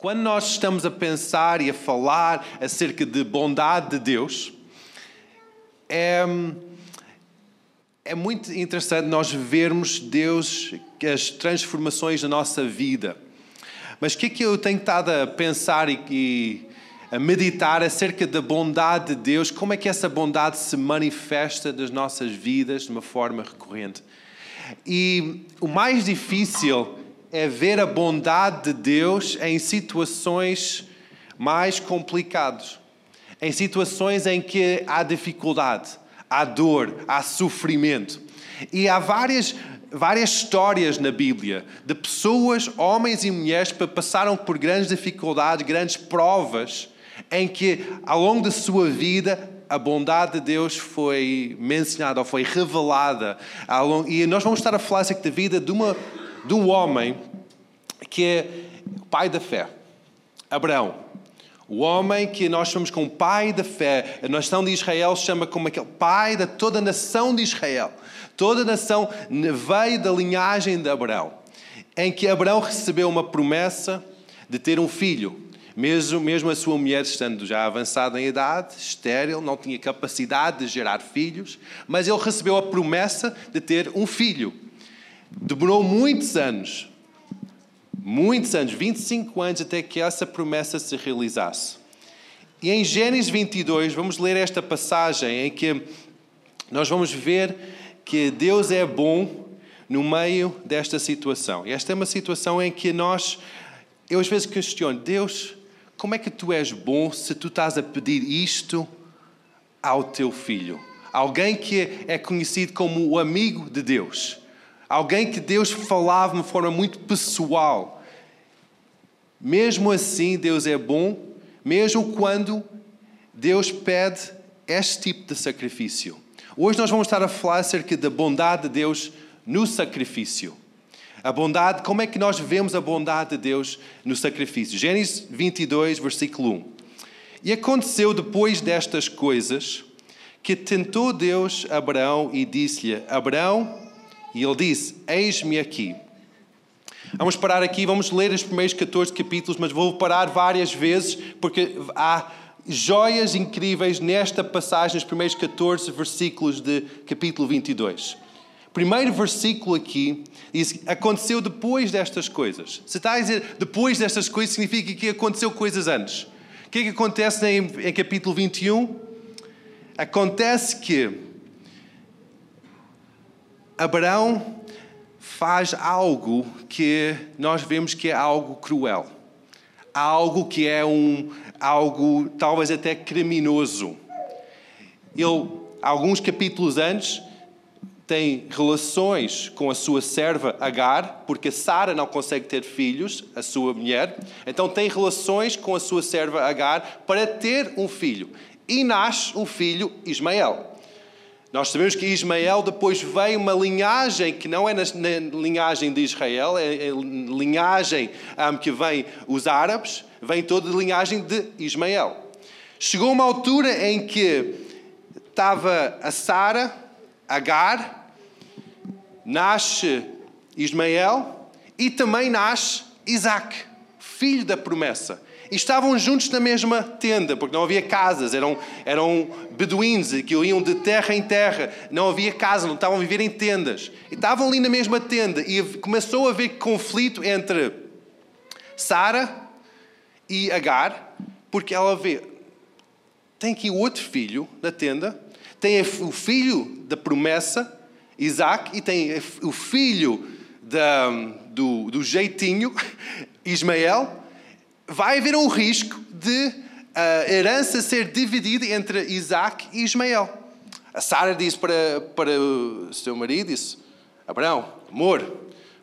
Quando nós estamos a pensar e a falar acerca de bondade de Deus, é, é muito interessante nós vermos Deus, as transformações na nossa vida. Mas o que é que eu tenho estado a pensar e, e a meditar acerca da bondade de Deus? Como é que essa bondade se manifesta nas nossas vidas de uma forma recorrente? E o mais difícil é ver a bondade de Deus em situações mais complicadas, em situações em que há dificuldade, há dor, há sofrimento. E há várias, várias histórias na Bíblia de pessoas, homens e mulheres, que passaram por grandes dificuldades, grandes provas, em que ao longo da sua vida a bondade de Deus foi mencionada ou foi revelada. E nós vamos estar a falar acerca da vida de uma de um homem que é o pai da fé, Abraão. O homem que nós chamamos como pai da fé, a nação de Israel se chama como aquele pai de toda a nação de Israel. Toda a nação veio da linhagem de Abraão, em que Abraão recebeu uma promessa de ter um filho. Mesmo, mesmo a sua mulher estando já avançada em idade, estéril, não tinha capacidade de gerar filhos, mas ele recebeu a promessa de ter um filho. Demorou muitos anos, muitos anos, 25 anos, até que essa promessa se realizasse. E em Gênesis 22, vamos ler esta passagem em que nós vamos ver que Deus é bom no meio desta situação. E esta é uma situação em que nós, eu às vezes questiono, Deus, como é que tu és bom se tu estás a pedir isto ao teu filho? Alguém que é conhecido como o amigo de Deus. Alguém que Deus falava de uma forma muito pessoal. Mesmo assim, Deus é bom, mesmo quando Deus pede este tipo de sacrifício. Hoje nós vamos estar a falar acerca da bondade de Deus no sacrifício. A bondade, como é que nós vemos a bondade de Deus no sacrifício? Gênesis 22, versículo 1. E aconteceu depois destas coisas que tentou Deus Abraão e disse-lhe: Abraão, e ele disse: Eis-me aqui. Vamos parar aqui, vamos ler os primeiros 14 capítulos, mas vou parar várias vezes, porque há joias incríveis nesta passagem, nos primeiros 14 versículos de capítulo 22. Primeiro versículo aqui diz: Aconteceu depois destas coisas. Se está a dizer depois destas coisas, significa que aconteceu coisas antes. O que é que acontece em, em capítulo 21? Acontece que Abraão faz algo que nós vemos que é algo cruel. Algo que é um algo talvez até criminoso. Ele, alguns capítulos antes, tem relações com a sua serva Agar, porque Sara não consegue ter filhos, a sua mulher. Então tem relações com a sua serva Agar para ter um filho. E nasce um filho, Ismael. Nós sabemos que Ismael depois veio uma linhagem que não é na linhagem de Israel, é, é linhagem um, que vem os árabes, vem toda a linhagem de Ismael. Chegou uma altura em que estava a Sara, Agar, nasce Ismael e também nasce Isaac, filho da promessa. E estavam juntos na mesma tenda, porque não havia casas, eram, eram beduínos que iam de terra em terra, não havia casa, não estavam a viver em tendas. E estavam ali na mesma tenda e começou a haver conflito entre Sara e Agar, porque ela vê, tem aqui outro filho na tenda, tem o filho da promessa, Isaac, e tem o filho da, do, do jeitinho, Ismael, vai haver um risco de a herança ser dividida entre Isaac e Ismael. A Sara disse para, para o seu marido, disse, Abraão, amor,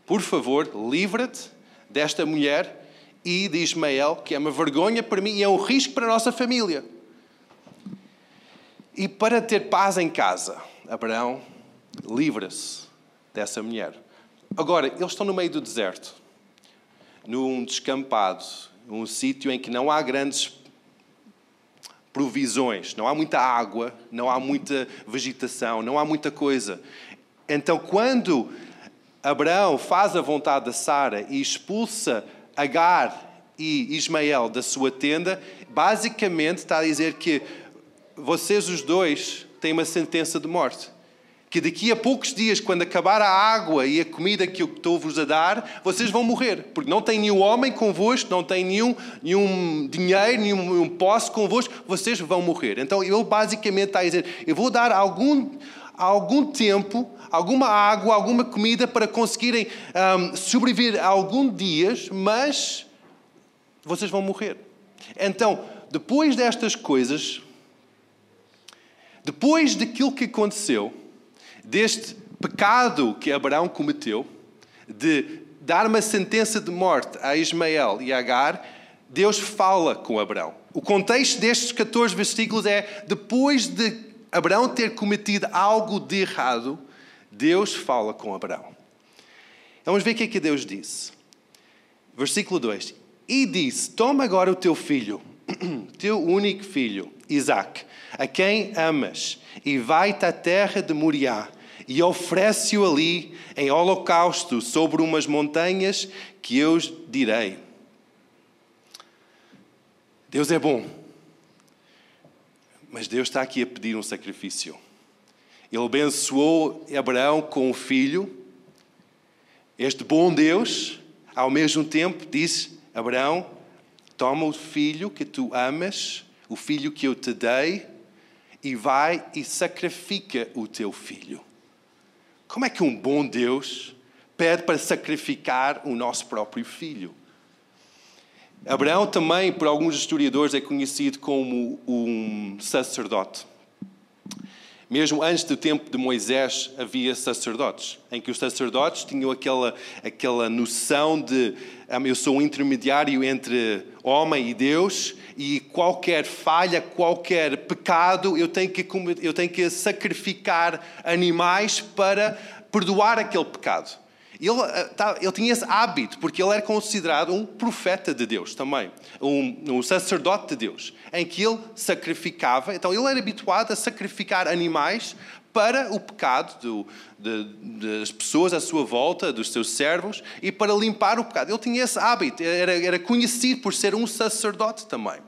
por favor, livra-te desta mulher e de Ismael, que é uma vergonha para mim e é um risco para a nossa família. E para ter paz em casa, Abraão livra-se dessa mulher. Agora, eles estão no meio do deserto, num descampado, um sítio em que não há grandes provisões, não há muita água, não há muita vegetação, não há muita coisa. Então, quando Abraão faz a vontade de Sara e expulsa Agar e Ismael da sua tenda, basicamente está a dizer que vocês os dois têm uma sentença de morte. Que daqui a poucos dias, quando acabar a água e a comida que eu estou-vos a dar, vocês vão morrer. Porque não tem nenhum homem convosco, não tem nenhum, nenhum dinheiro, nenhum, nenhum posse convosco, vocês vão morrer. Então ele basicamente está a dizer: eu vou dar algum, algum tempo, alguma água, alguma comida para conseguirem um, sobreviver alguns dias, mas vocês vão morrer. Então, depois destas coisas, depois daquilo que aconteceu, deste pecado que Abraão cometeu, de dar uma sentença de morte a Ismael e a Agar, Deus fala com Abraão. O contexto destes 14 versículos é depois de Abraão ter cometido algo de errado, Deus fala com Abraão. Vamos ver o que é que Deus disse. Versículo 2: E disse: Toma agora o teu filho, teu único filho, Isaac, a quem amas, e vai-te à terra de Moriá, e oferece-o ali em holocausto sobre umas montanhas que eu direi. Deus é bom, mas Deus está aqui a pedir um sacrifício. Ele abençoou Abraão com o filho. Este bom Deus, ao mesmo tempo, disse: Abraão, toma o filho que tu amas, o filho que eu te dei, e vai e sacrifica o teu filho. Como é que um bom Deus pede para sacrificar o nosso próprio filho? Abraão também, por alguns historiadores, é conhecido como um sacerdote. Mesmo antes do tempo de Moisés havia sacerdotes, em que os sacerdotes tinham aquela, aquela noção de ah, eu sou um intermediário entre homem e Deus e qualquer falha, qualquer pecado, eu tenho que, eu tenho que sacrificar animais para perdoar aquele pecado. Ele, eh, tá, ele, tinha esse hábito, porque ele era considerado um profeta de Deus também, um, um, sacerdote de Deus, em que ele sacrificava. Então, ele era habituado a sacrificar animais para o pecado do, de, das pessoas à sua volta, dos seus servos, e para limpar o pecado. Ele tinha esse hábito, era, era conhecido por ser um sacerdote também.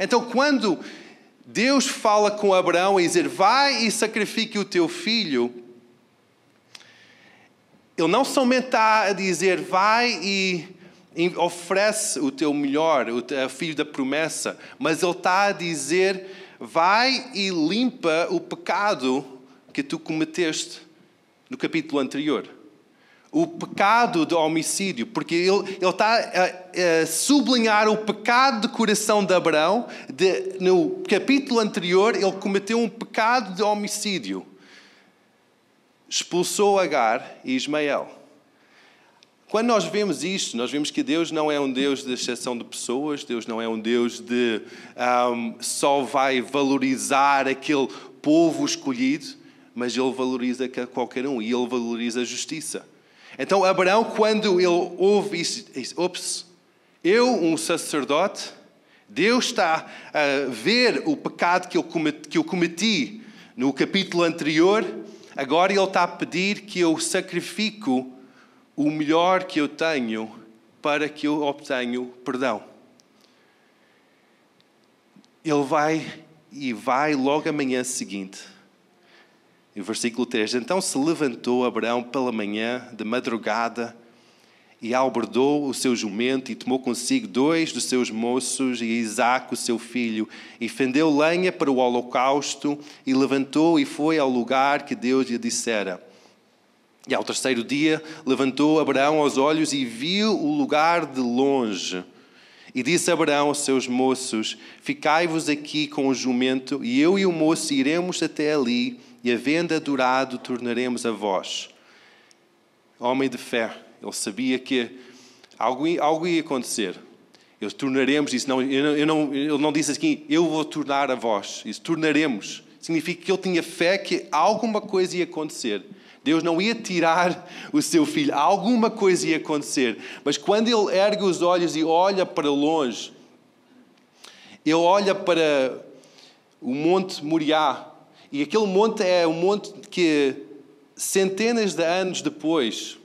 Então, quando Deus fala com Abraão e dizer: Vai e sacrifique o teu filho ele não somente está a dizer, vai e oferece o teu melhor, o filho da promessa, mas ele está a dizer, vai e limpa o pecado que tu cometeste no capítulo anterior. O pecado de homicídio, porque ele, ele está a, a, sublinhar o pecado de coração de Abraão. De, no capítulo anterior, ele cometeu um pecado de homicídio expulsou Agar e Ismael. Quando nós vemos isto, nós vemos que Deus não é um Deus de exceção de pessoas, Deus não é um Deus de um, só vai valorizar aquele povo escolhido, mas Ele valoriza qualquer um e Ele valoriza a justiça. Então, Abraão, quando ele ouve isso, diz: Ops, eu, um sacerdote, Deus está a ver o pecado que eu cometi, que eu cometi no capítulo anterior Agora Ele está a pedir que eu sacrifico o melhor que eu tenho para que eu obtenha perdão. Ele vai e vai logo amanhã seguinte. Em versículo 3: Então se levantou Abraão pela manhã, de madrugada, e alberdou o seu jumento e tomou consigo dois dos seus moços e Isaac, o seu filho, e fendeu lenha para o holocausto e levantou e foi ao lugar que Deus lhe dissera. E ao terceiro dia levantou Abraão os olhos e viu o lugar de longe. E disse Abraão aos seus moços: Ficai-vos aqui com o jumento, e eu e o moço iremos até ali, e havendo adorado, tornaremos a vós. Homem de fé, ele sabia que algo, algo ia acontecer. Eu tornaremos isso. Não, eu não, ele não disse assim, eu vou tornar a vós. Isso, tornaremos. Significa que ele tinha fé que alguma coisa ia acontecer. Deus não ia tirar o seu filho, alguma coisa ia acontecer. Mas quando ele ergue os olhos e olha para longe, ele olha para o Monte Moriá. E aquele monte é um monte que centenas de anos depois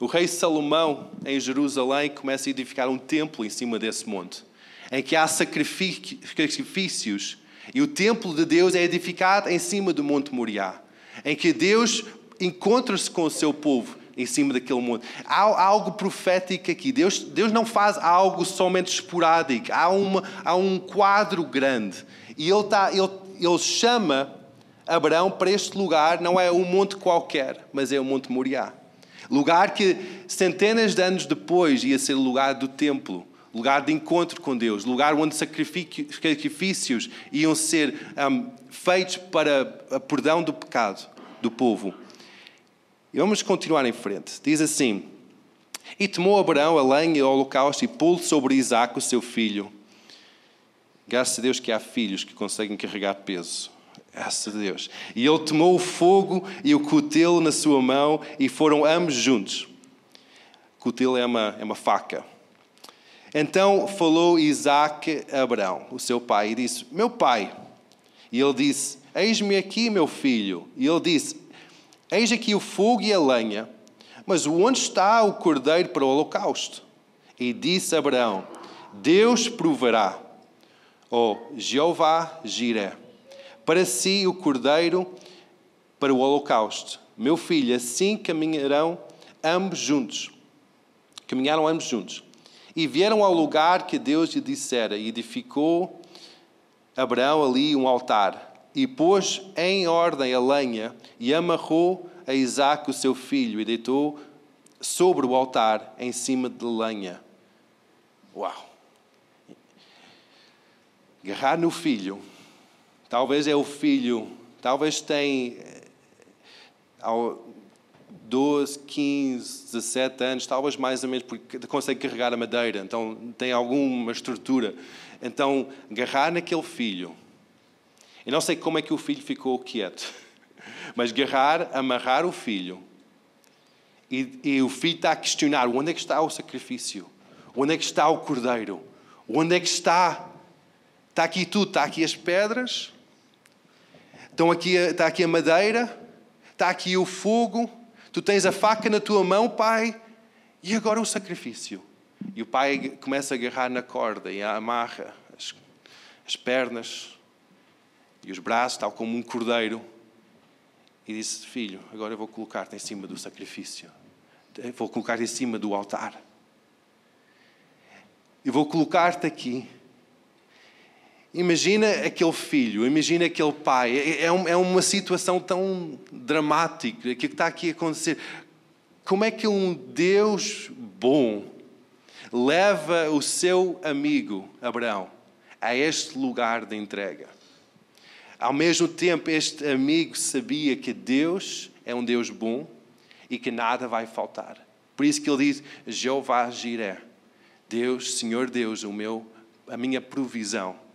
O rei Salomão, em Jerusalém, começa a edificar um templo em cima desse monte, em que há sacrifícios, e o templo de Deus é edificado em cima do Monte Moriá, em que Deus encontra-se com o seu povo em cima daquele monte. Há algo profético aqui. Deus, Deus não faz algo somente esporádico. Há, uma, há um quadro grande. E ele, está, ele, ele chama Abraão para este lugar, não é um monte qualquer, mas é o Monte Moriá. Lugar que centenas de anos depois ia ser o lugar do templo, lugar de encontro com Deus, lugar onde sacrifícios iam ser um, feitos para a perdão do pecado do povo. E vamos continuar em frente. Diz assim: E tomou Abraão a lenha e o holocausto e pô-lo sobre Isaac, o seu filho. Graças a Deus que há filhos que conseguem carregar peso. Deus. E ele tomou o fogo e o cutelo na sua mão e foram ambos juntos. Cutelo é uma, é uma faca. Então falou Isaac a Abraão, o seu pai, e disse: Meu pai. E ele disse: Eis-me aqui, meu filho. E ele disse: Eis aqui o fogo e a lenha, mas onde está o cordeiro para o holocausto? E disse Abraão: Deus proverá, ó oh, Jeová Jiré para si o cordeiro para o holocausto. Meu filho, assim caminharão ambos juntos. Caminharam ambos juntos. E vieram ao lugar que Deus lhe dissera, e edificou Abraão ali um altar, e pôs em ordem a lenha, e amarrou a Isaac, o seu filho, e deitou sobre o altar, em cima de lenha. Uau! Agarrar no filho Talvez é o filho, talvez tem 12, 15, 17 anos, talvez mais ou menos, porque consegue carregar a madeira, então tem alguma estrutura. Então, agarrar naquele filho. Eu não sei como é que o filho ficou quieto, mas agarrar, amarrar o filho. E, e o filho está a questionar: onde é que está o sacrifício? Onde é que está o cordeiro? Onde é que está? Está aqui tudo, está aqui as pedras, Estão aqui, está aqui a madeira, está aqui o fogo, tu tens a faca na tua mão, pai, e agora o sacrifício. E o pai começa a agarrar na corda e amarra as, as pernas e os braços, tal como um cordeiro. E disse: Filho, agora eu vou colocar-te em cima do sacrifício. Vou colocar-te em cima do altar. E vou colocar-te aqui Imagina aquele filho, imagina aquele pai. É, é, é uma situação tão dramática que está aqui a acontecer. Como é que um Deus bom leva o seu amigo Abraão a este lugar de entrega? Ao mesmo tempo, este amigo sabia que Deus é um Deus bom e que nada vai faltar. Por isso que ele diz: Jeová Jiré, Deus, Senhor Deus, o meu, a minha provisão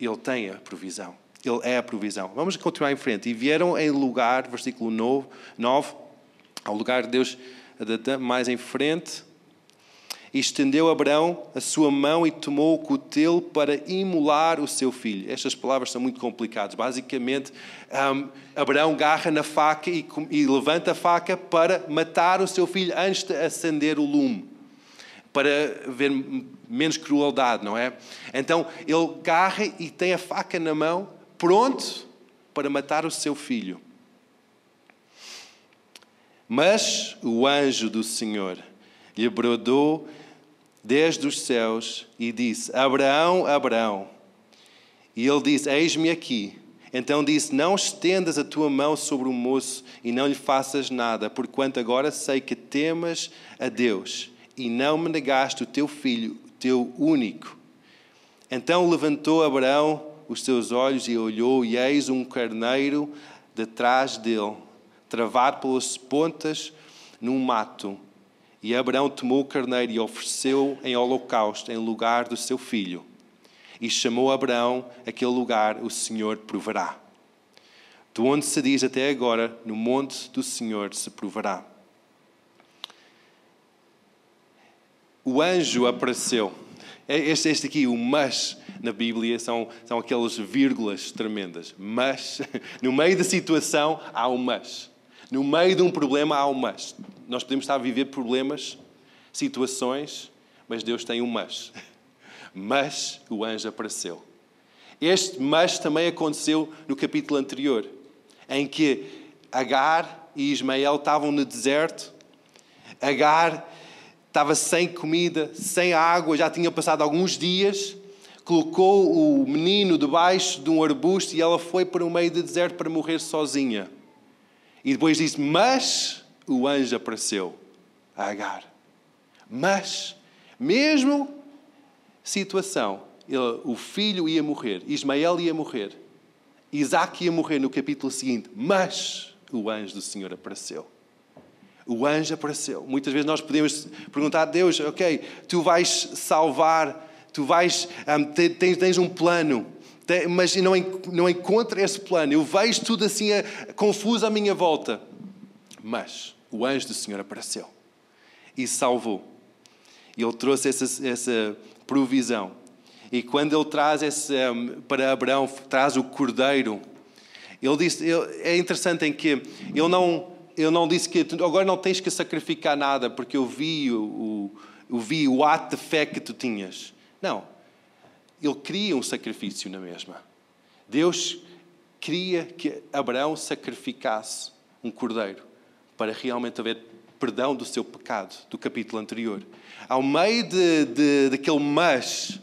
ele tem a provisão. Ele é a provisão. Vamos continuar em frente. E vieram em lugar, versículo 9, 9 ao lugar de Deus mais em frente. E estendeu Abraão a sua mão e tomou o cutelo para imolar o seu filho. Estas palavras são muito complicadas. Basicamente, um, Abraão garra na faca e, e levanta a faca para matar o seu filho antes de acender o lume para ver menos crueldade, não é? Então ele garra e tem a faca na mão, pronto para matar o seu filho. Mas o anjo do Senhor lhe bradou desde os céus e disse: Abraão, Abraão. E ele disse: Eis-me aqui. Então disse: Não estendas a tua mão sobre o moço e não lhe faças nada, porquanto agora sei que temas a Deus e não me negaste o teu filho, teu único. Então levantou Abraão os seus olhos e olhou, e eis um carneiro detrás dele, travado pelas pontas num mato. E Abraão tomou o carneiro e ofereceu em holocausto em lugar do seu filho. E chamou Abraão aquele lugar, o Senhor proverá. De onde se diz até agora, no monte do Senhor se proverá. O anjo apareceu. É este, este aqui, o mas, na Bíblia, são, são aquelas vírgulas tremendas. Mas, no meio da situação, há um mas. No meio de um problema, há um mas. Nós podemos estar a viver problemas, situações, mas Deus tem um mas. Mas o anjo apareceu. Este mas também aconteceu no capítulo anterior, em que Agar e Ismael estavam no deserto. Agar estava sem comida, sem água, já tinha passado alguns dias. Colocou o menino debaixo de um arbusto e ela foi para o meio do deserto para morrer sozinha. E depois disse: Mas o anjo apareceu a Agar. Mas, mesmo situação, ele, o filho ia morrer, Ismael ia morrer, Isaac ia morrer no capítulo seguinte, mas o anjo do Senhor apareceu. O anjo apareceu. Muitas vezes nós podemos perguntar a Deus: Ok, tu vais salvar, tu vais, um, tens, tens, um plano, mas não, não encontro esse plano. Eu vejo tudo assim confuso à minha volta. Mas o anjo do Senhor apareceu e salvou. E ele trouxe essa, essa provisão. E quando ele traz esse, um, para Abraão, traz o cordeiro, ele disse, é interessante em que ele não, ele não disse que agora não tens que sacrificar nada porque eu vi o, o, vi o ato de fé que tu tinhas. Não. Ele queria um sacrifício na mesma. Deus queria que Abraão sacrificasse um cordeiro para realmente haver perdão do seu pecado, do capítulo anterior. Ao meio de, de, daquele mas,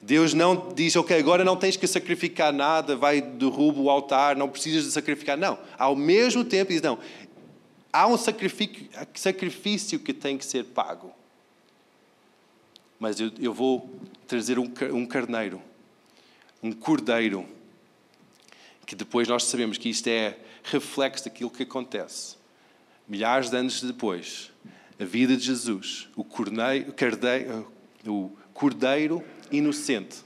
Deus não diz, ok, agora não tens que sacrificar nada, vai, derruba o altar, não precisas de sacrificar. Não. Ao mesmo tempo, diz, não, há um sacrifício, que tem que ser pago. Mas eu, eu vou trazer um, um carneiro, um cordeiro, que depois nós sabemos que isto é reflexo daquilo que acontece. Milhares de anos depois, a vida de Jesus, o, corneiro, cardeiro, o cordeiro inocente,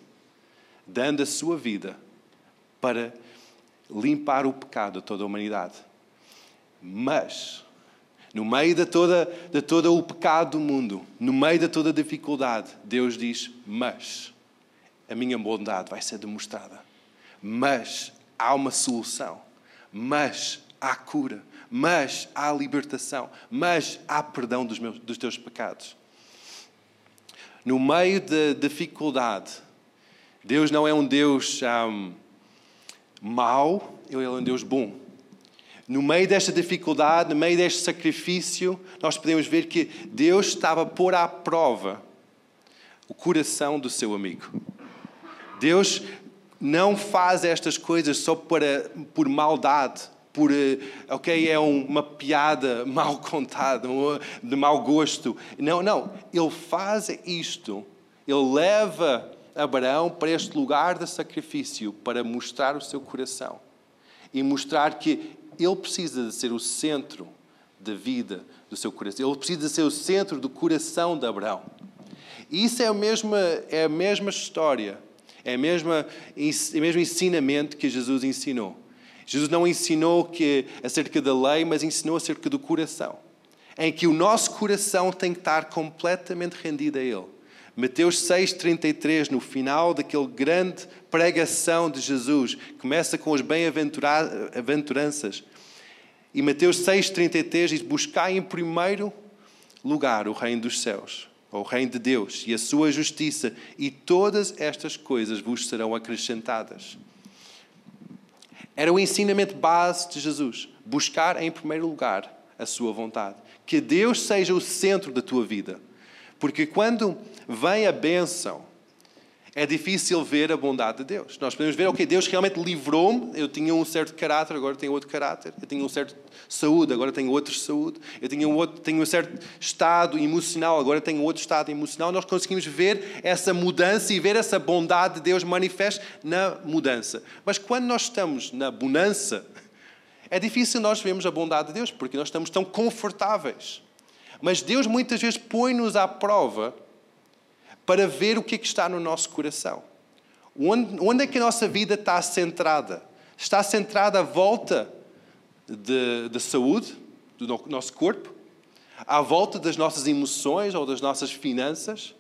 dando a sua vida para limpar o pecado de toda a humanidade. Mas, no meio de toda, de todo o pecado do mundo, no meio de toda a dificuldade, Deus diz: Mas a minha bondade vai ser demonstrada. Mas há uma solução. Mas há cura. Mas há libertação. Mas há perdão dos, meus, dos teus pecados no meio da dificuldade, Deus não é um Deus um, mau, Ele é um Deus bom. No meio desta dificuldade, no meio deste sacrifício, nós podemos ver que Deus estava a pôr à prova o coração do seu amigo. Deus não faz estas coisas só para, por maldade, por, eh, ok, é uma piada mal contada, de mau gosto. Não, não. Ele faz isto. Ele leva Abraão para este lugar de sacrifício para mostrar o seu coração e mostrar que ele precisa de ser o centro da vida do seu coração. Ele precisa de ser o centro do coração de Abraão. E isso é a mesma, é a mesma história, é, a mesma, é o mesmo ensinamento que Jesus ensinou. Jesus não ensinou que, acerca da lei, mas ensinou acerca do coração. Em que o nosso coração tem que estar completamente rendido a Ele. Mateus 6,33, no final daquele grande pregação de Jesus, começa com as bem-aventuranças. E Mateus 6,33 diz: Buscai em primeiro lugar o reino dos céus, ou o reino de Deus, e a sua justiça, e todas estas coisas vos serão acrescentadas. Era o ensinamento base de Jesus. Buscar em primeiro lugar a sua vontade. Que Deus seja o centro da tua vida. Porque quando vem a bênção, é difícil ver a bondade de Deus. Nós podemos ver, ok, Deus realmente livrou-me, eu tinha um certo caráter, agora tenho outro caráter. Eu tinha um certo saúde, agora tenho outra saúde. Eu tinha um, outro, tenho um certo estado emocional, agora tenho outro estado emocional. Nós conseguimos ver essa mudança e ver essa bondade de Deus manifesta na mudança. Mas quando nós estamos na bonança, é difícil nós vermos a bondade de Deus, porque nós estamos tão confortáveis. Mas Deus muitas vezes põe-nos à prova para ver o que, é que está no nosso coração. Onde, onde é que a nossa vida está centrada? Está centrada à volta da saúde do nosso corpo? À volta das nossas emoções ou das nossas finanças?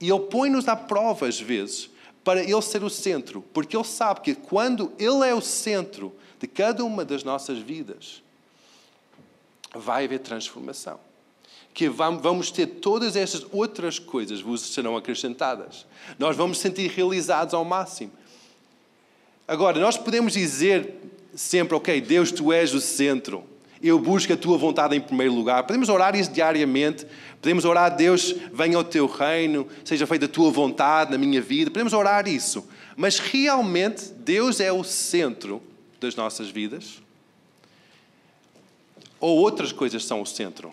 E Ele põe-nos à prova, às vezes, para Ele ser o centro, porque Ele sabe que quando Ele é o centro de cada uma das nossas vidas, vai haver transformação. Que vamos ter todas estas outras coisas vos serão acrescentadas. Nós vamos sentir realizados ao máximo. Agora, nós podemos dizer sempre, ok, Deus, tu és o centro. Eu busco a tua vontade em primeiro lugar. Podemos orar isso diariamente. Podemos orar, Deus, venha ao teu reino, seja feita a tua vontade na minha vida. Podemos orar isso. Mas realmente Deus é o centro das nossas vidas? Ou outras coisas são o centro?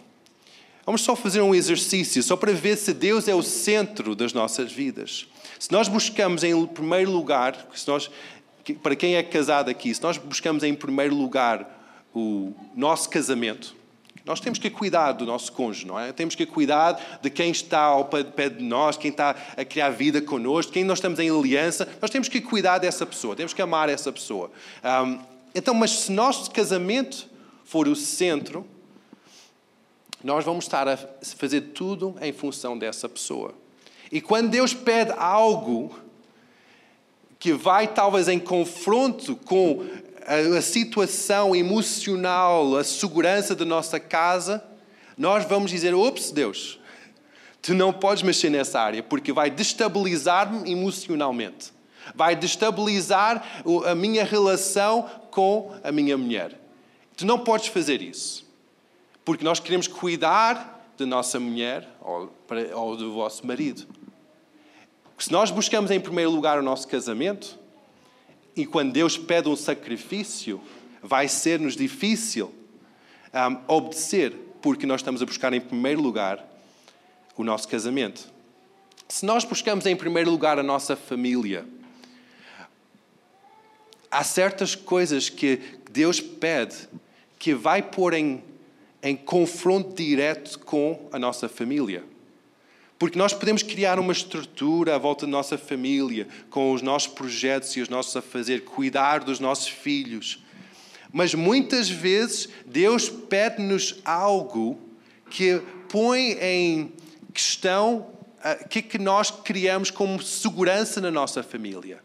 Vamos só fazer um exercício, só para ver se Deus é o centro das nossas vidas. Se nós buscamos em primeiro lugar, se nós, para quem é casado aqui, se nós buscamos em primeiro lugar o nosso casamento, nós temos que cuidar do nosso cônjuge, não é? Temos que cuidar de quem está ao pé de nós, quem está a criar vida connosco, quem nós estamos em aliança. Nós temos que cuidar dessa pessoa, temos que amar essa pessoa. Um, então, mas se nosso casamento for o centro, nós vamos estar a fazer tudo em função dessa pessoa. E quando Deus pede algo que vai talvez em confronto com a, situação emocional, a segurança da nossa casa, nós vamos dizer: ops, Deus, tu não podes mexer nessa área porque vai destabilizar-me emocionalmente, vai destabilizar a minha relação com a minha mulher. Tu não podes fazer isso. Porque nós queremos cuidar da nossa mulher ou, ou do vosso marido. Se nós buscamos em primeiro lugar o nosso casamento, e quando Deus pede um sacrifício, vai ser-nos difícil um, obedecer, porque nós estamos a buscar em primeiro lugar o nosso casamento. Se nós buscamos em primeiro lugar a nossa família, há certas coisas que Deus pede que vai pôr em em confronto direto com a nossa família. Porque nós podemos criar uma estrutura à volta da nossa família, com os nossos projetos e os nossos a fazer, cuidar dos nossos filhos. Mas muitas vezes Deus pede-nos algo que põe em questão ah, o que é que nós criamos como segurança na nossa família.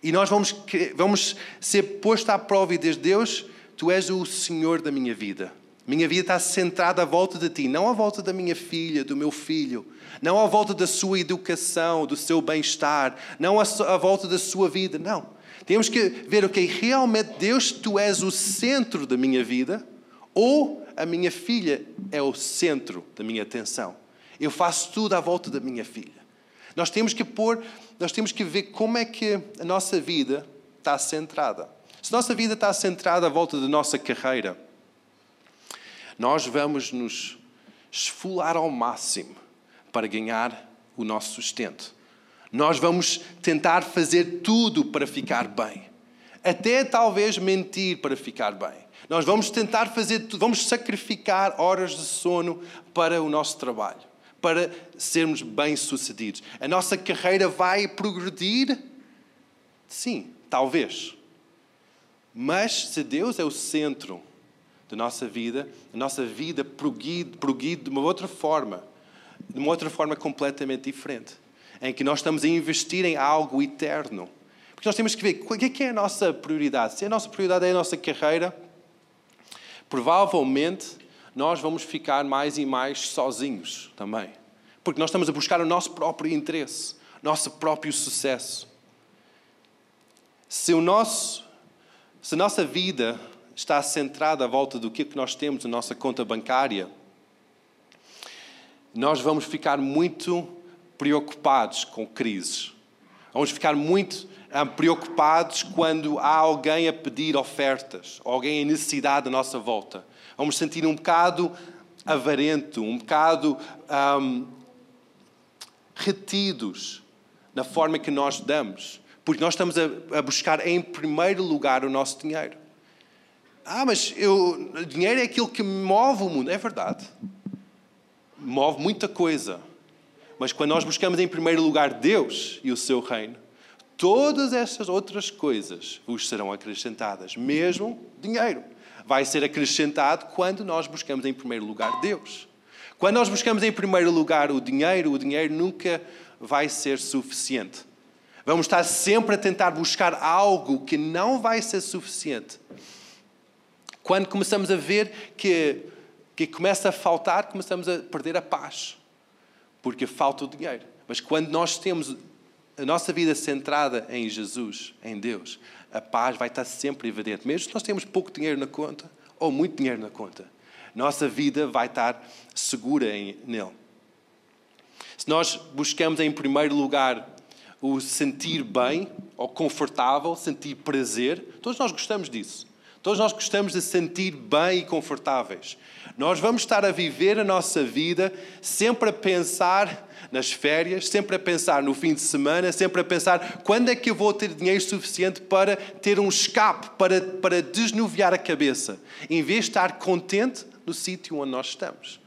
E nós vamos, vamos ser postos à prova e diz: Deus, tu és o Senhor da minha vida. Minha vida está centrada à volta de ti, não à volta da minha filha, do meu filho, não à volta da sua educação, do seu bem-estar, não à volta da sua vida, não. Temos que ver, ok, realmente Deus, tu és o centro da minha vida, ou a minha filha é o centro da minha atenção. Eu faço tudo à volta da minha filha. Nós temos que pôr, nós temos que ver como é que a nossa vida está centrada. Se a nossa vida está centrada à volta da nossa carreira, nós vamos nos esfolar ao máximo para ganhar o nosso sustento. Nós vamos tentar fazer tudo para ficar bem. Até talvez mentir para ficar bem. Nós vamos tentar fazer tudo, vamos sacrificar horas de sono para o nosso trabalho, para sermos bem-sucedidos. A nossa carreira vai progredir? Sim, talvez. Mas se Deus é o centro da nossa vida, a nossa vida progride, de uma outra forma, de uma outra forma completamente diferente, em que nós estamos a investir em algo eterno. Porque nós temos que ver o que é, é a nossa prioridade. Se a nossa prioridade é a nossa carreira, provavelmente nós vamos ficar mais e mais sozinhos também. Porque nós estamos a buscar o nosso próprio interesse, nosso próprio sucesso. Se, o nosso, se a nossa vida está centrada à volta do que é que nós temos na nossa conta bancária, nós vamos ficar muito preocupados com crises. Vamos ficar muito ah, preocupados quando há alguém a pedir ofertas, alguém em necessidade da nossa volta. Vamos sentir um bocado avarento, um bocado um, retidos na forma que nós damos, porque nós estamos a, a buscar em primeiro lugar o nosso dinheiro. Ah, mas eu, dinheiro é aquilo que move o mundo. É verdade. Move muita coisa. Mas quando nós buscamos em primeiro lugar Deus e o seu reino, todas essas outras coisas vos serão acrescentadas. Mesmo dinheiro. Vai ser acrescentado quando nós buscamos em primeiro lugar Deus. Quando nós buscamos em primeiro lugar o dinheiro, o dinheiro nunca vai ser suficiente. Vamos estar sempre a tentar buscar algo que não vai ser suficiente quando começamos a ver que que começa a faltar, começamos a perder a paz, porque falta o dinheiro. Mas quando nós temos a nossa vida centrada em Jesus, em Deus, a paz vai estar sempre evidente. Mesmo se nós temos pouco dinheiro na conta ou muito dinheiro na conta, nossa vida vai estar segura em, nele. Se nós buscamos em primeiro lugar o sentir bem ou confortável, sentir prazer, todos nós gostamos disso. Todos nós gostamos de sentir bem e confortáveis. Nós vamos estar a viver a nossa vida sempre a pensar nas férias, sempre a pensar no fim de semana, sempre a pensar quando é que eu vou ter dinheiro suficiente para ter um escape, para, para desnuviar a cabeça, em vez de estar contente no sítio onde nós estamos.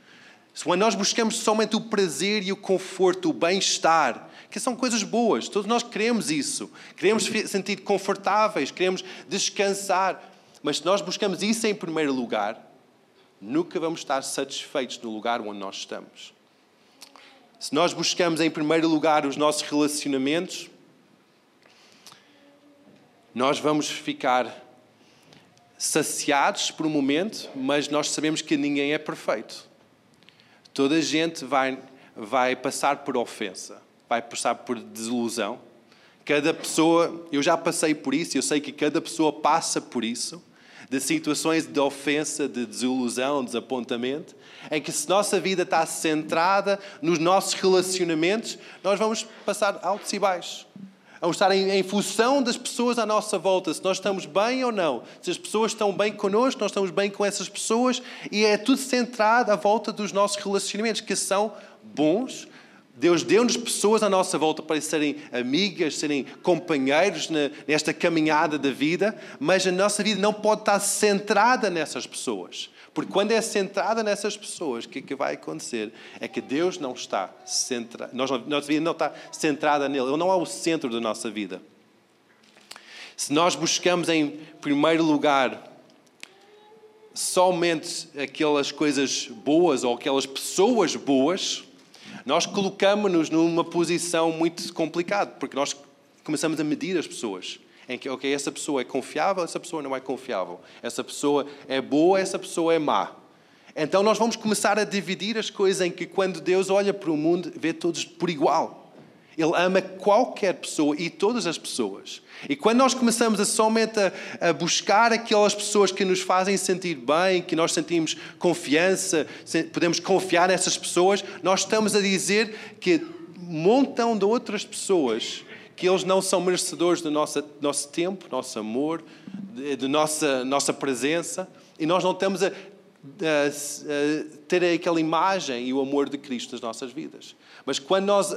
Quando nós buscamos somente o prazer e o conforto, o bem-estar, que são coisas boas, todos nós queremos isso, queremos sentir confortáveis, queremos descansar, mas se nós buscamos isso em primeiro lugar, nunca vamos estar satisfeitos no lugar onde nós estamos. Se nós buscamos em primeiro lugar os nossos relacionamentos, nós vamos ficar saciados por um momento, mas nós sabemos que ninguém é perfeito. Toda a gente vai, vai passar por ofensa, vai passar por desilusão. Cada pessoa, eu já passei por isso, eu sei que cada pessoa passa por isso de situações de ofensa, de desilusão, desapontamento, em que se nossa vida está centrada nos nossos relacionamentos, nós vamos passar altos e baixos. Vamos estar em, em, função das pessoas à nossa volta, se nós estamos bem ou não. Se as pessoas estão bem connosco, nós estamos bem com essas pessoas, e é tudo centrado à volta dos nossos relacionamentos, que são bons, Deus deu-nos pessoas à nossa volta para serem amigas, serem companheiros nesta caminhada da vida, mas a nossa vida não pode estar centrada nessas pessoas. Porque quando é centrada nessas pessoas, o que, é que vai acontecer? É que Deus não está centrado, nossa vida não está centrada nele, Ele não é o centro da nossa vida. Se nós buscamos em primeiro lugar somente aquelas coisas boas ou aquelas pessoas boas, nós colocamos-nos numa posição muito complicada, porque nós começamos a medir as pessoas. Em que, ok, essa pessoa é confiável, essa pessoa não é confiável. Essa pessoa é boa, essa pessoa é má. Então nós vamos começar a dividir as coisas em que quando Deus olha para o mundo, vê todos por igual. Ele ama qualquer pessoa e todas as pessoas. E quando nós começamos a somente a, a, buscar aquelas pessoas que nos fazem sentir bem, que nós sentimos confiança, podemos confiar nessas pessoas, nós estamos a dizer que um montão de outras pessoas que eles não são merecedores do nosso, nosso tempo, nosso amor, de nossa, nossa presença, e nós não estamos a ter aquela imagem e o amor de Cristo nas nossas vidas. Mas quando nós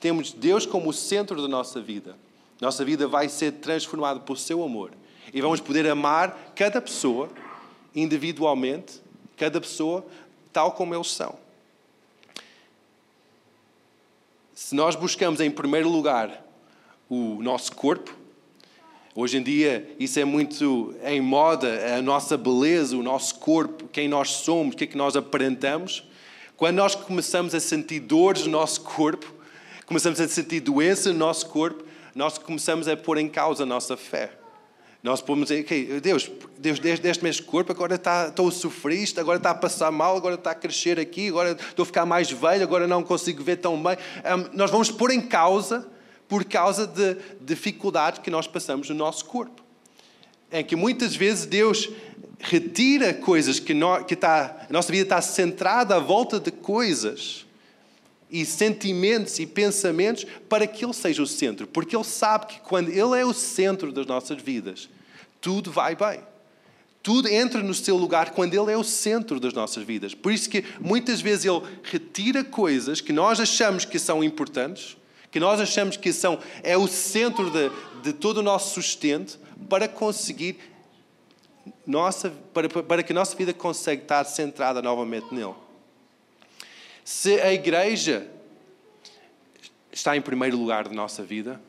temos Deus como o centro da nossa vida, nossa vida vai ser transformada pelo seu amor e vamos poder amar cada pessoa individualmente, cada pessoa tal como eles são. Se nós buscamos em primeiro lugar o nosso corpo, hoje em dia isso é muito em moda, a nossa beleza, o nosso corpo, quem nós somos, o que é que nós aparentamos. Quando nós começamos a sentir dores no nosso corpo, começamos a sentir doença no nosso corpo, nós começamos a pôr em causa a nossa fé. Nós podemos dizer, okay, Deus, Deus deste-me este corpo, agora está, estou a sofrer isto, agora está a passar mal, agora está a crescer aqui, agora estou a ficar mais velho, agora não consigo ver tão bem. Um, nós vamos pôr em causa por causa de dificuldades que nós passamos no nosso corpo. Em que muitas vezes Deus retira coisas que, nós, que está, a nossa vida está centrada à volta de coisas e sentimentos e pensamentos para que Ele seja o centro. Porque Ele sabe que quando Ele é o centro das nossas vidas, tudo vai bem. Tudo entra no seu lugar quando Ele é o centro das nossas vidas. Por isso que muitas vezes Ele retira coisas que nós achamos que são importantes, que nós achamos que são, é o centro de, de todo o nosso sustento, para conseguir nossa, para, para que a nossa vida consiga estar centrada novamente nele. Se a igreja está em primeiro lugar da nossa vida,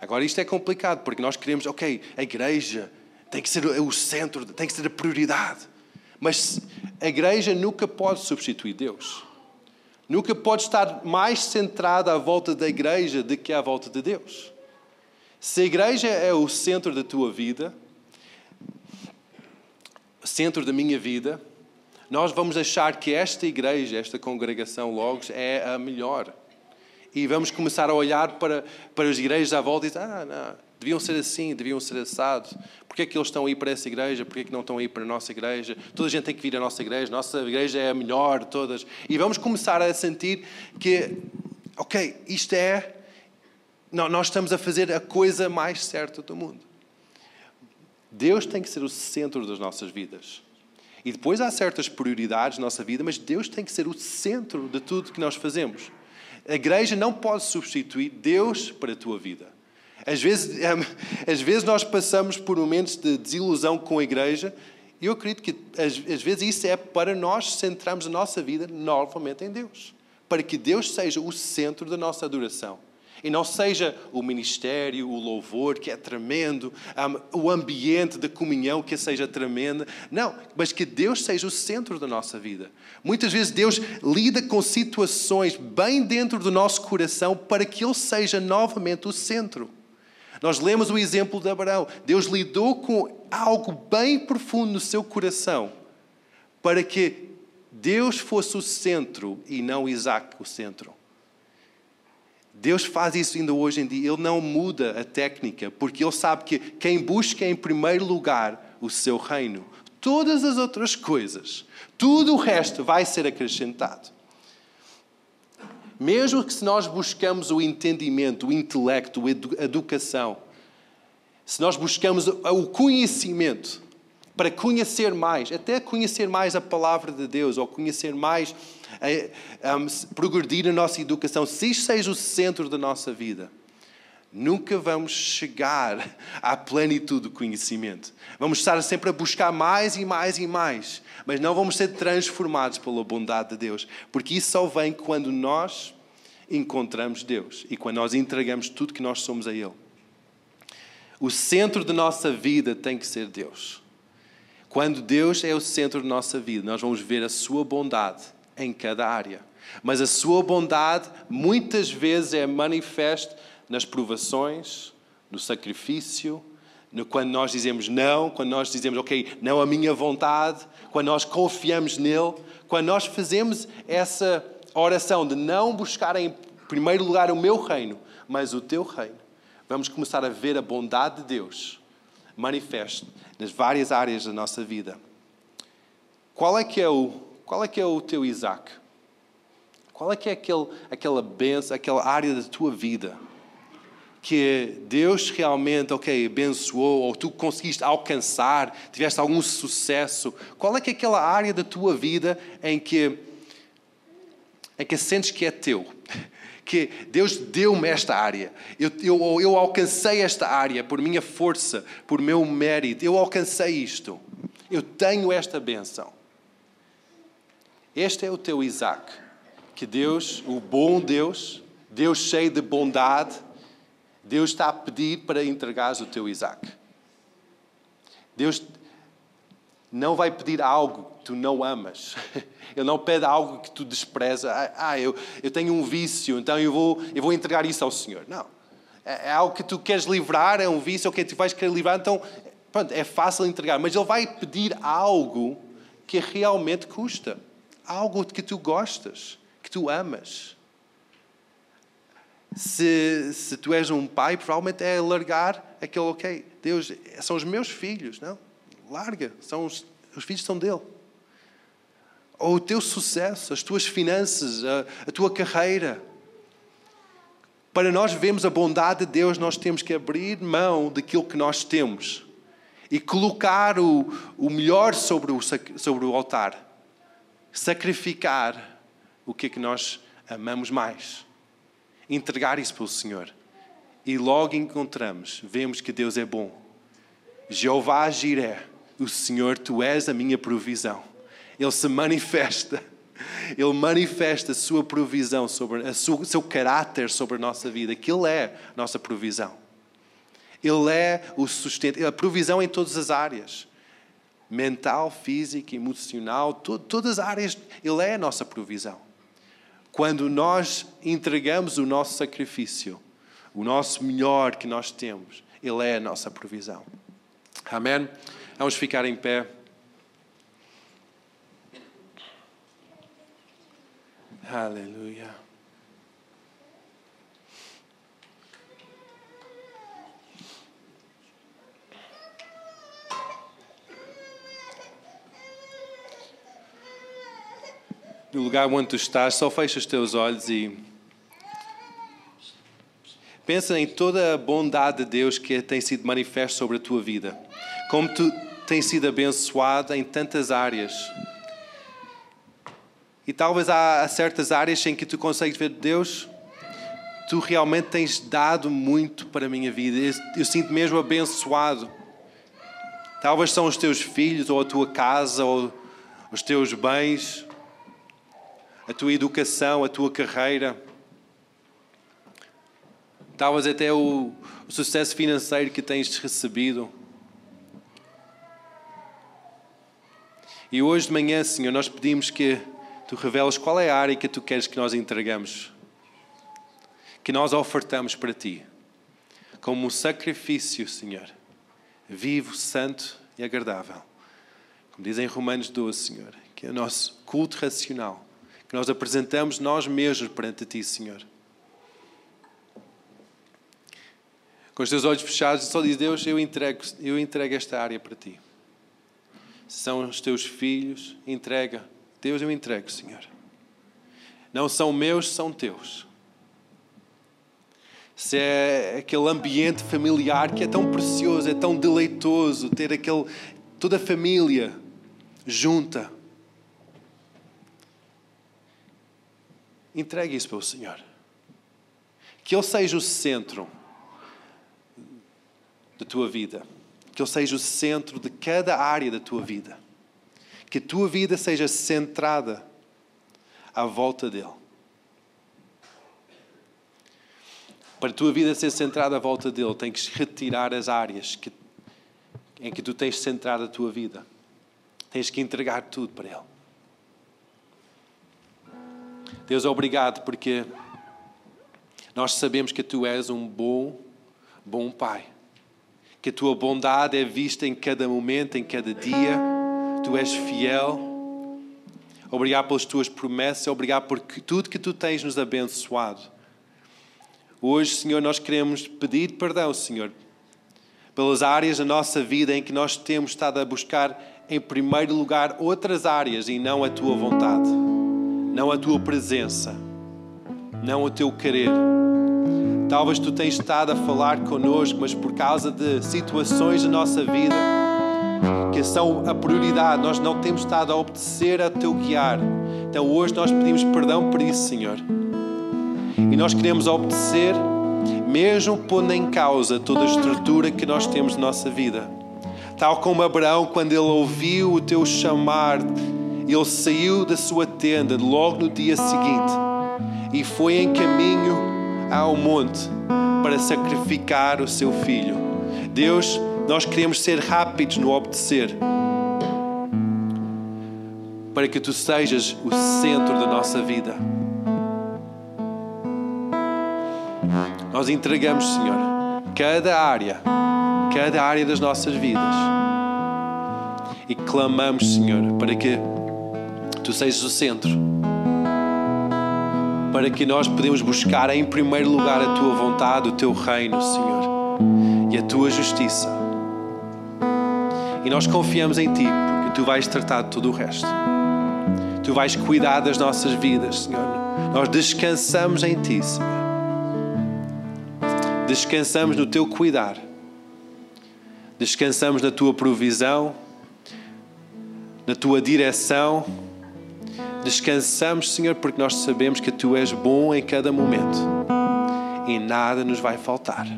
agora isto é complicado, porque nós queremos, ok, a igreja tem que ser o centro, tem que ser a prioridade. Mas a igreja nunca pode substituir Deus. Nunca pode estar mais centrada à volta da igreja do que à volta de Deus. Se a igreja é o centro da tua vida, centro da minha vida, nós vamos achar que esta igreja, esta congregação Logos, é a melhor. E vamos começar a olhar para, para as igrejas à volta e dizer: ah, não, deviam ser assim, deviam ser assados. Porquê é que eles estão aí para essa igreja? Porquê é que não estão aí para a nossa igreja? Toda a gente tem que vir à nossa igreja, nossa igreja é a melhor de todas. E vamos começar a sentir que, ok, isto é. Nós estamos a fazer a coisa mais certa do mundo. Deus tem que ser o centro das nossas vidas. E depois há certas prioridades na nossa vida, mas Deus tem que ser o centro de tudo que nós fazemos. A igreja não pode substituir Deus para a tua vida. Às vezes, às vezes nós passamos por momentos de desilusão com a igreja e eu acredito que às, às vezes isso é para nós centrarmos a nossa vida novamente em Deus. Para que Deus seja o centro da nossa adoração. E não seja o ministério, o louvor, que é tremendo, o ambiente da comunhão, que seja tremenda. Não, mas que Deus seja o centro da nossa vida. Muitas vezes Deus lida com situações bem dentro do nosso coração para que Ele seja novamente o centro. Nós lemos o exemplo de Abraão. Deus lidou com algo bem profundo no seu coração para que Deus fosse o centro e não Isaac o centro. Deus faz isso ainda hoje em dia. Ele não muda a técnica, porque Ele sabe que quem busca em primeiro lugar o seu reino, todas as outras coisas, tudo o resto vai ser acrescentado. Mesmo que se nós buscamos o entendimento, o intelecto, a educação, se nós buscamos o conhecimento para conhecer mais, até conhecer mais a palavra de Deus, ou conhecer mais um, progredir a nossa educação, se isto seja o centro da nossa vida, nunca vamos chegar à plenitude do conhecimento. Vamos estar sempre a buscar mais e mais e mais, mas não vamos ser transformados pela bondade de Deus, porque isso só vem quando nós encontramos Deus e quando nós entregamos tudo que nós somos a Ele. O centro da nossa vida tem que ser Deus. Quando Deus é o centro da nossa vida, nós vamos ver a Sua bondade em cada área. Mas a sua bondade muitas vezes é manifesta nas provações, no sacrifício, quando nós dizemos não, quando nós dizemos, ok, não a minha vontade, quando nós confiamos nele, quando nós fazemos essa oração de não buscar em primeiro lugar o meu reino, mas o teu reino, vamos começar a ver a bondade de Deus manifesta nas várias áreas da nossa vida. Qual é que é o qual é que é o teu Isaac? Qual é que é aquele, aquela benção, aquela área da tua vida que Deus realmente, ok, abençoou ou tu conseguiste alcançar, tiveste algum sucesso? Qual é que é aquela área da tua vida em que, em que sentes que é teu? Que Deus deu-me esta área, eu, eu, eu alcancei esta área por minha força, por meu mérito, eu alcancei isto, eu tenho esta benção. Este é o teu Isaac. Que Deus, o bom Deus, Deus cheio de bondade, Deus está a pedir para entregares o teu Isaac. Deus não vai pedir algo que tu não amas. Ele não pede algo que tu despreza. Ah, ah, eu, eu tenho um vício, então eu vou, eu vou entregar isso ao Senhor. Não. É, é algo que tu queres livrar, é um vício, ok, tu vais querer livrar, então pronto, é fácil entregar. Mas Ele vai pedir algo que realmente custa algo que tu gostas, que tu amas. Se, se tu és um pai, provavelmente é largar aquele, ok, Deus, são os meus filhos, não? Larga, são os, os filhos são dele. Ou o teu sucesso, as tuas finanças, a, a tua carreira. Para nós vermos a bondade de Deus, nós temos que abrir mão daquilo que nós temos e colocar o, o melhor sobre o, sobre o altar sacrificar o que é que nós amamos mais. Entregar isso para o Senhor. E logo encontramos, vemos que Deus é bom. Jeová Jiré, o Senhor, tu és a minha provisão. Ele se manifesta. Ele manifesta a sua provisão sobre o seu caráter sobre a nossa vida, que Ele é a nossa provisão. Ele é o sustento, a provisão em todas as áreas mental, física, emocional, todas as áreas, Ele é a nossa provisão. Quando nós entregamos o nosso sacrifício, o nosso melhor que nós temos, Ele é a nossa provisão. Amém? Vamos ficar em pé. Aleluia. No lugar onde tu estás, só fecha os teus olhos e pensa em toda a bondade de Deus que tem sido manifesta sobre a tua vida. Como tu tens sido abençoado em tantas áreas. E talvez há certas áreas em que tu consegues ver, Deus, tu realmente tens dado muito para a minha vida. Eu, sinto mesmo abençoado. Talvez são os teus filhos, ou a tua casa, ou os teus bens, a tua educação, a tua carreira. Talvez até o sucesso financeiro que tens recebido. E hoje de manhã, Senhor, nós pedimos que tu reveles qual é a área que tu queres que nós entregamos, que nós ofertamos para ti, como um sacrifício, Senhor, vivo, santo e agradável. Como diz em Romanos 12, Senhor, que é o nosso culto racional, que nós apresentamos nós mesmos perante ti, Senhor. Com os teus olhos fechados, só diz Deus: Eu entrego, eu entrego esta área para ti. São os teus filhos, entrega Deus, eu entrego, Senhor. Não são meus, são teus. Se é aquele ambiente familiar que é tão precioso, é tão deleitoso, ter aquele, toda a família junta. Entregue isso para o Senhor. Que Ele seja o centro da tua vida. Que Ele seja o centro de cada área da tua vida que a tua vida seja centrada à volta dele. Para a tua vida ser centrada à volta dele, tens que retirar as áreas que, em que tu tens centrado a tua vida. Tens que entregar tudo para ele. Deus, obrigado porque nós sabemos que tu és um bom, bom Pai. Que a tua bondade é vista em cada momento, em cada dia tu és fiel. Obrigado pelas tuas promessas, obrigado por tudo que tu tens nos abençoado. Hoje, Senhor, nós queremos pedir perdão, Senhor, pelas áreas da nossa vida em que nós temos estado a buscar, em primeiro lugar, outras áreas e não a tua vontade, não a tua presença, não o teu querer. Talvez tu tenhas estado a falar connosco, mas por causa de situações da nossa vida, que são a prioridade. Nós não temos estado a obedecer a teu guiar. Então hoje nós pedimos perdão por isso, Senhor. E nós queremos obedecer, mesmo pondo em causa toda a estrutura que nós temos na nossa vida. Tal como Abraão, quando ele ouviu o teu chamar, ele saiu da sua tenda logo no dia seguinte e foi em caminho ao monte para sacrificar o seu filho. Deus nós queremos ser rápidos no obedecer. Para que tu sejas o centro da nossa vida. Nós entregamos, Senhor, cada área, cada área das nossas vidas. E clamamos, Senhor, para que tu sejas o centro. Para que nós podemos buscar em primeiro lugar a tua vontade, o teu reino, Senhor, e a tua justiça. E nós confiamos em Ti, porque Tu vais tratar de tudo o resto. Tu vais cuidar das nossas vidas, Senhor. Nós descansamos em Ti, Senhor. Descansamos no Teu cuidar. Descansamos na Tua provisão, na Tua direção. Descansamos, Senhor, porque nós sabemos que Tu és bom em cada momento e nada nos vai faltar.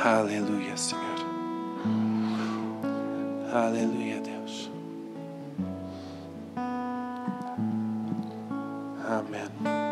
Aleluia, Senhor. Aleluia, Deus. Amém.